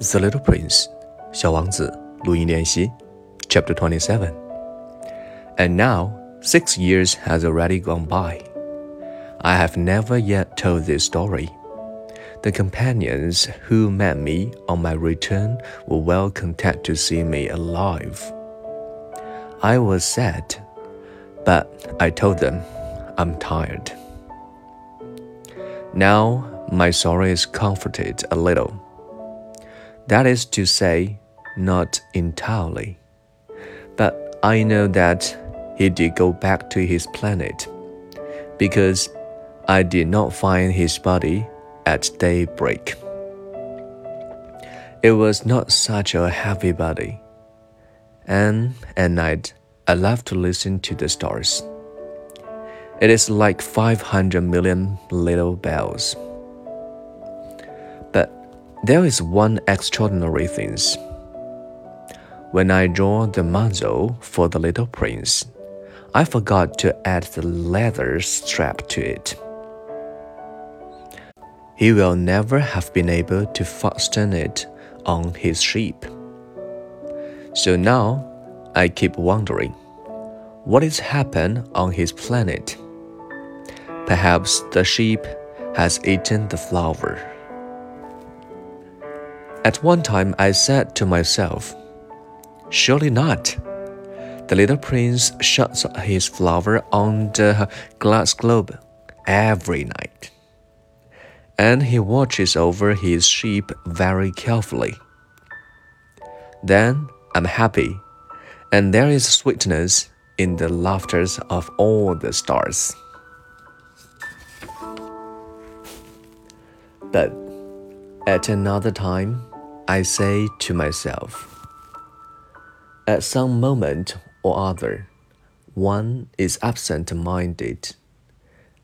The Little Prince, 小王子录音练习 Chapter 27 And now, six years has already gone by. I have never yet told this story. The companions who met me on my return were well content to see me alive. I was sad, but I told them I'm tired. Now my sorrow is comforted a little. that is to say, not entirely. But I know that he did go back to his planet, because I did not find his body at daybreak. It was not such a heavy body, and at night I love to listen to the stars. It is like 500 million little bells. There is one extraordinary thing. When I draw the muzzle for the little prince, I forgot to add the leather strap to it. He will never have been able to fasten it on his sheep. So now I keep wondering what has happened on his planet. Perhaps the sheep has eaten the flower. At one time, I said to myself, Surely not. The little prince shuts his flower on the glass globe every night. And he watches over his sheep very carefully. Then I'm happy, and there is sweetness in the laughters of all the stars. But at another time, I say to myself. At some moment or other, one is absent minded,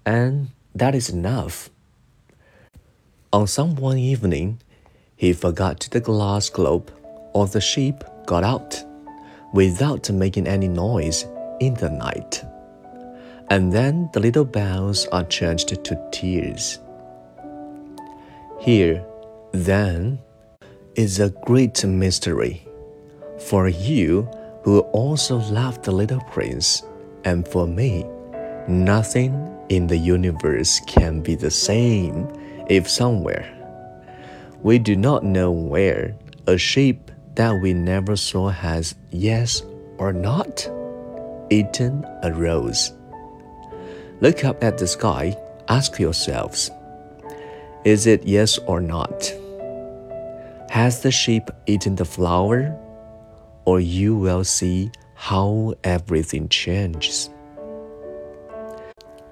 and that is enough. On some one evening, he forgot the glass globe, or the sheep got out without making any noise in the night. And then the little bells are changed to tears. Here, then, is a great mystery. For you who also love the little prince, and for me, nothing in the universe can be the same if somewhere. We do not know where a sheep that we never saw has, yes or not, eaten a rose. Look up at the sky, ask yourselves, is it yes or not? Has the sheep eaten the flower? Or you will see how everything changes.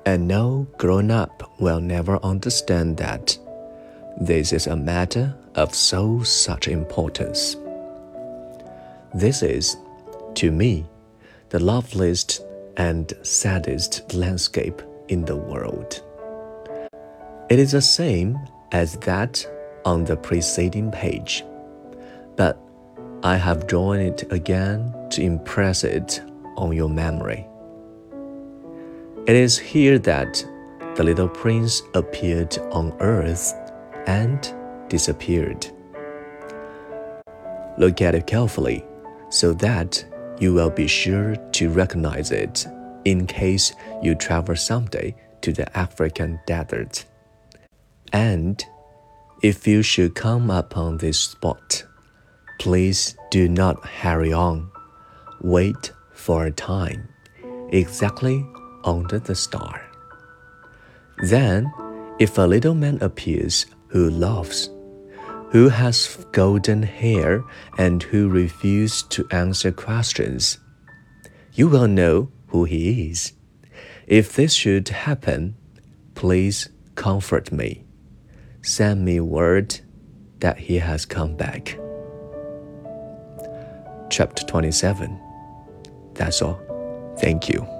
And no grown up will never understand that this is a matter of so such importance. This is, to me, the loveliest and saddest landscape in the world. It is the same as that on the preceding page, but I have drawn it again to impress it on your memory. It is here that the little prince appeared on earth and disappeared. Look at it carefully so that you will be sure to recognize it in case you travel someday to the African desert. And if you should come upon this spot, please do not hurry on. Wait for a time, exactly under the star. Then, if a little man appears who loves, who has golden hair, and who refuses to answer questions, you will know who he is. If this should happen, please comfort me send me word that he has come back. Chapter 27. That's all. Thank you.